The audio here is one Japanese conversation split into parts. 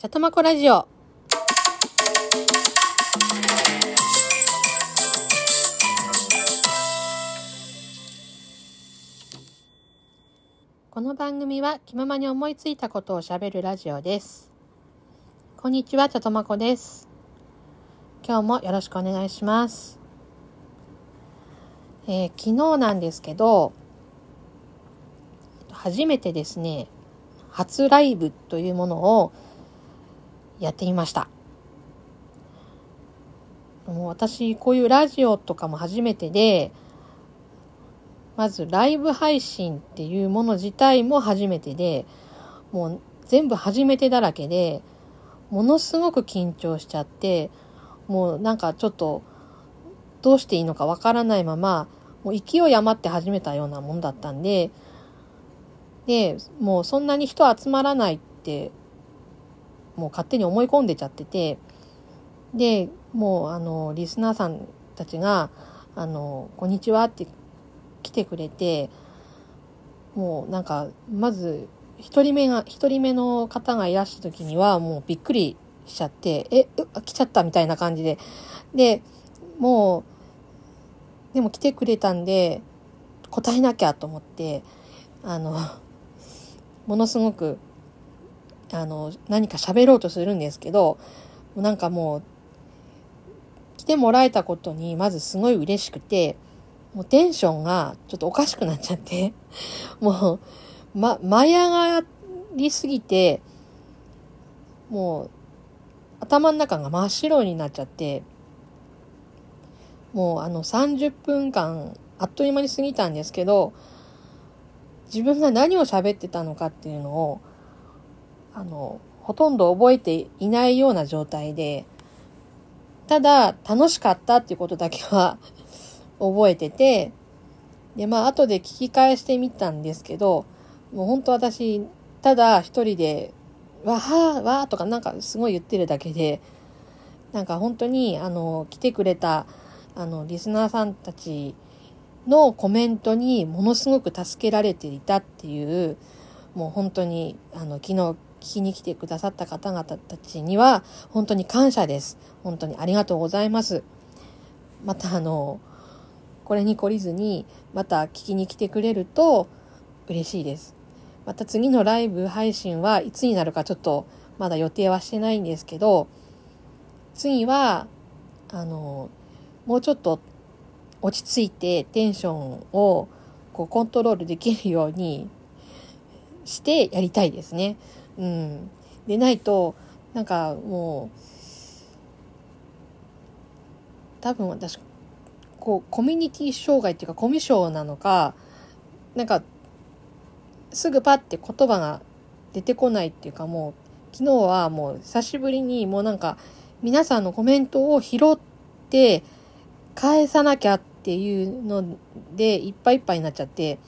茶とまこラジオ。この番組は気ままに思いついたことをしゃべるラジオです。こんにちは、茶とまこです。今日もよろしくお願いします。えー昨日なんですけど、初めてですね、初ライブというものをやってみました。もう私、こういうラジオとかも初めてで、まずライブ配信っていうもの自体も初めてで、もう全部初めてだらけで、ものすごく緊張しちゃって、もうなんかちょっとどうしていいのかわからないまま、もう勢い余って始めたようなもんだったんで、で、もうそんなに人集まらないって、もう勝手に思い込んでちゃってて、で、もうあの、リスナーさんたちが、あの、こんにちはって来てくれて、もうなんか、まず、一人目が、一人目の方がいらした時には、もうびっくりしちゃって、え、う来ちゃったみたいな感じで。で、もう、でも来てくれたんで、答えなきゃと思って、あの、ものすごく、あの、何か喋ろうとするんですけど、なんかもう、来てもらえたことに、まずすごい嬉しくて、もうテンションがちょっとおかしくなっちゃって、もう、ま、舞い上がりすぎて、もう、頭の中が真っ白になっちゃって、もうあの30分間、あっという間に過ぎたんですけど、自分が何を喋ってたのかっていうのを、あの、ほとんど覚えていないような状態で、ただ楽しかったっていうことだけは 覚えてて、で、まあ後で聞き返してみたんですけど、もう本当私、ただ一人で、わーわーとかなんかすごい言ってるだけで、なんか本当にあの、来てくれたあの、リスナーさんたちのコメントにものすごく助けられていたっていう、もう本当に、あの、昨日聞きに来てくださった方々たちには、本当に感謝です。本当にありがとうございます。またあの、これに懲りずに、また聞きに来てくれると嬉しいです。また次のライブ配信はいつになるかちょっとまだ予定はしてないんですけど、次は、あの、もうちょっと落ち着いてテンションをこうコントロールできるようにしてやりたいですね。うん。でないと、なんかもう、多分私、こう、コミュニティ障害っていうかコミュ障なのか、なんか、すぐパッて言葉が出てこないっていうかもう、昨日はもう久しぶりにもうなんか、皆さんのコメントを拾って、返さなきゃっていうのでいっぱいいっぱいになっちゃって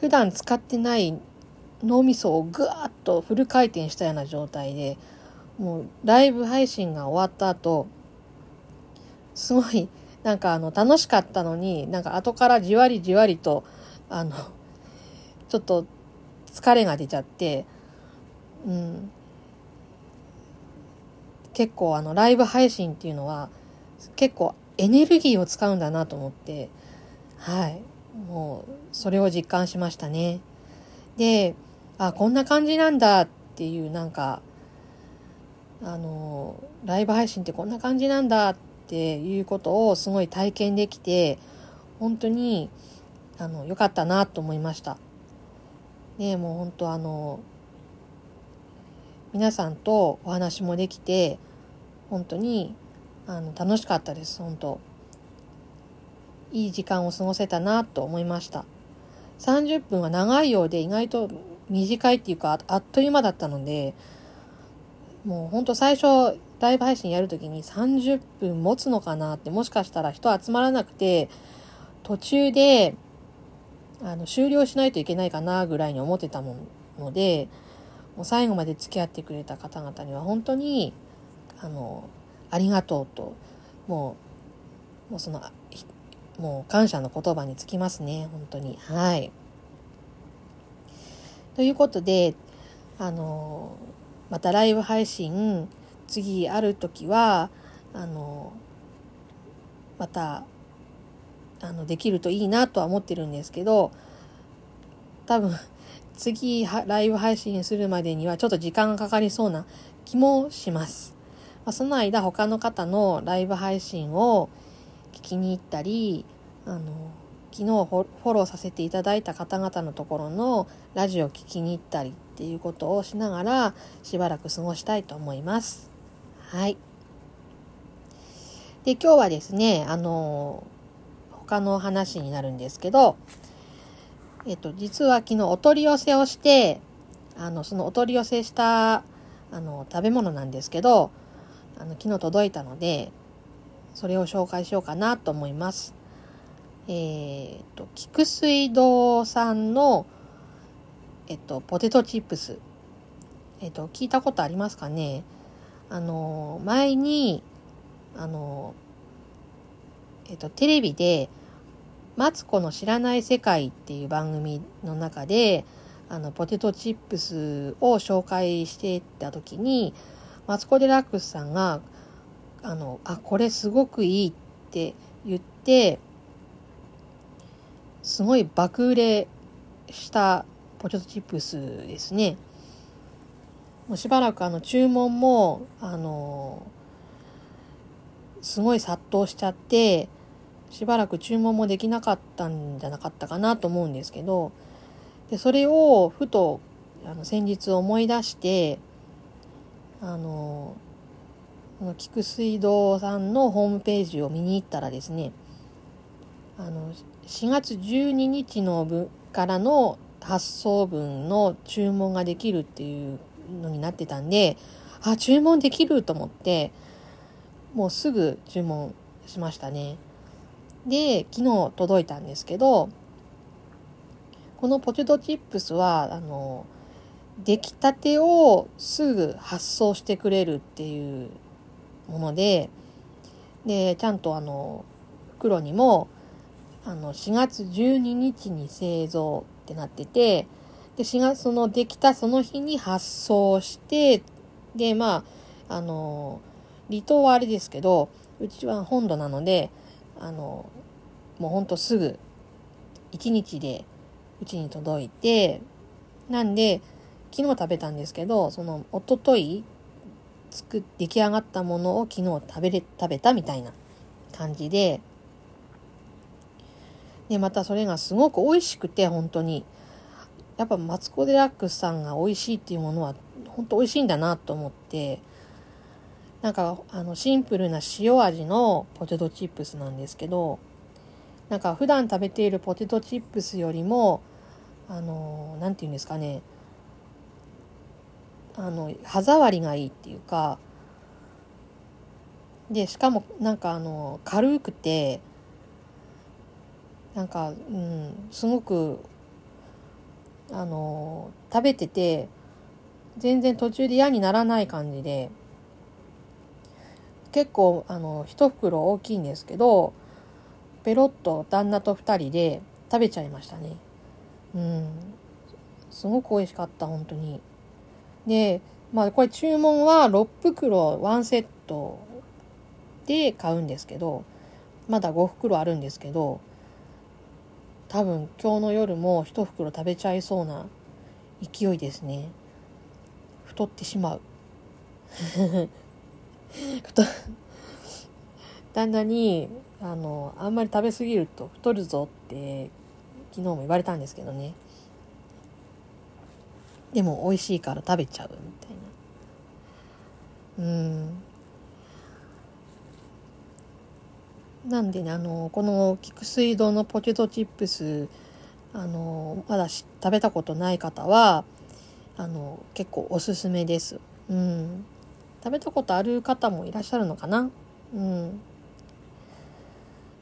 普段使ってない脳みそをぐわっとフル回転したような状態でもうライブ配信が終わった後すごいなんかあの楽しかったのになんか後からじわりじわりとあのちょっと疲れが出ちゃってうん結構あのライブ配信っていうのは結構エネルギーを使うんだなと思って、はい。もう、それを実感しましたね。で、あ、こんな感じなんだっていう、なんか、あの、ライブ配信ってこんな感じなんだっていうことをすごい体験できて、本当に、あの、良かったなと思いました。で、もう本当あの、皆さんとお話もできて、本当にあの楽しかったです本当いい時間を過ごせたなと思いました30分は長いようで意外と短いっていうかあっという間だったのでもう本当最初ライブ配信やるときに30分持つのかなってもしかしたら人集まらなくて途中であの終了しないといけないかなぐらいに思ってたものでもう最後まで付き合ってくれた方々には本当にあのありがとうと、もう、もうその、もう感謝の言葉につきますね、本当に。はい。ということで、あの、またライブ配信次ある時はあのまたあのできるといいなとは思ってるんですけど多分次ライブ配信するまでにはちょっと時間がかかりそうな気もします。まあ、その間他の方のライブ配信を聞きに行ったりあの昨日フォローさせていただいた方々のところのラジオを聞きに行ったりっていうことをしながらしばらく過ごしたいと思います。はい。で、今日はですね、あの、他の話になるんですけど、えっと、実は昨日お取り寄せをして、あの、そのお取り寄せした、あの、食べ物なんですけど、あの、昨日届いたので、それを紹介しようかなと思います。えー、っと、菊水堂さんの、えっと、ポテトチップス。えっと、聞いたことありますかね？あの、前に、あの、えっと、テレビで、マツコの知らない世界っていう番組の中で、あの、ポテトチップスを紹介してた時に、マツコ・デラックスさんが、あの、あ、これすごくいいって言って、すごい爆売れしたポテトチップスですね。もうしばらくあの注文も、あの、すごい殺到しちゃって、しばらく注文もできなかったんじゃなかったかなと思うんですけど、で、それをふと、あの、先日思い出して、あの、菊水道さんのホームページを見に行ったらですね、あの、4月12日の分からの発送分の注文ができるっていうのになってたんで、あ、注文できると思って、もうすぐ注文しましたね。で、昨日届いたんですけど、このポテトチップスは、あの、出来たてをすぐ発送してくれるっていうもので、で、ちゃんとあの、袋にも、あの4月12日に製造ってなっててで4月そのできたその日に発送してでまああの離島はあれですけどうちは本土なのであのもうほんとすぐ1日でうちに届いてなんで昨日食べたんですけどそのおととい作出来上がったものを昨日食べれ食べたみたいな感じでで、またそれがすごく美味しくて、本当に。やっぱマツコ・デラックスさんが美味しいっていうものは、本当美味しいんだなと思って、なんか、あの、シンプルな塩味のポテトチップスなんですけど、なんか普段食べているポテトチップスよりも、あの、なんて言うんですかね、あの、歯触りがいいっていうか、で、しかもなんかあの、軽くて、なんか、うん、すごくあの食べてて全然途中で嫌にならない感じで結構あの一袋大きいんですけどペロッと旦那と2人で食べちゃいましたね。うん。すごく美味しかった本当に。でまあこれ注文は6袋1セットで買うんですけどまだ5袋あるんですけど多分今日の夜も一袋食べちゃいそうな勢いですね。太ってしまう。旦那にあのあんまり食べ過ぎると太るぞって昨日も言われたんですけどね。でも美味しいから食べちゃうみたいな。うん。なんでね、あの、この菊水堂のポテトチップス、あの、まだ食べたことない方は、あの、結構おすすめです。うん。食べたことある方もいらっしゃるのかな？うん。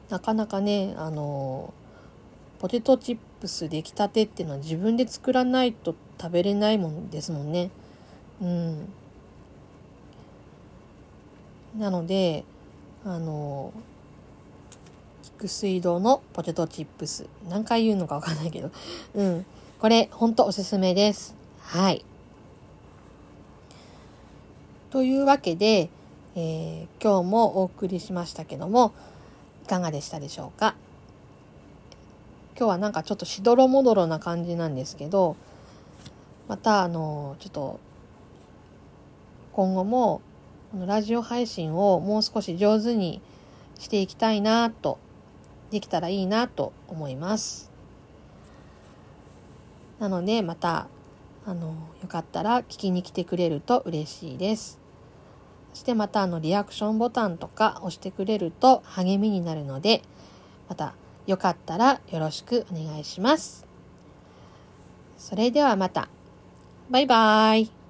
なかなかね、あの、ポテトチップス出来たてっていうのは自分で作らないと食べれないもんですもんね。うん。なので、あの、水道のポテトチップス。何回言うのかわかんないけど。うん。これ、ほんとおすすめです。はい。というわけで、えー、今日もお送りしましたけども、いかがでしたでしょうか？今日はなんかちょっとしどろもどろな感じなんですけど、またあの、ちょっと、今後も、このラジオ配信をもう少し上手にしていきたいなと、できたらいいなと思います。なので、また、あの、よかったら聞きに来てくれると嬉しいです。そしてまたあのリアクションボタンとか押してくれると励みになるので、またよかったらよろしくお願いします。それではまた。バイバーイ。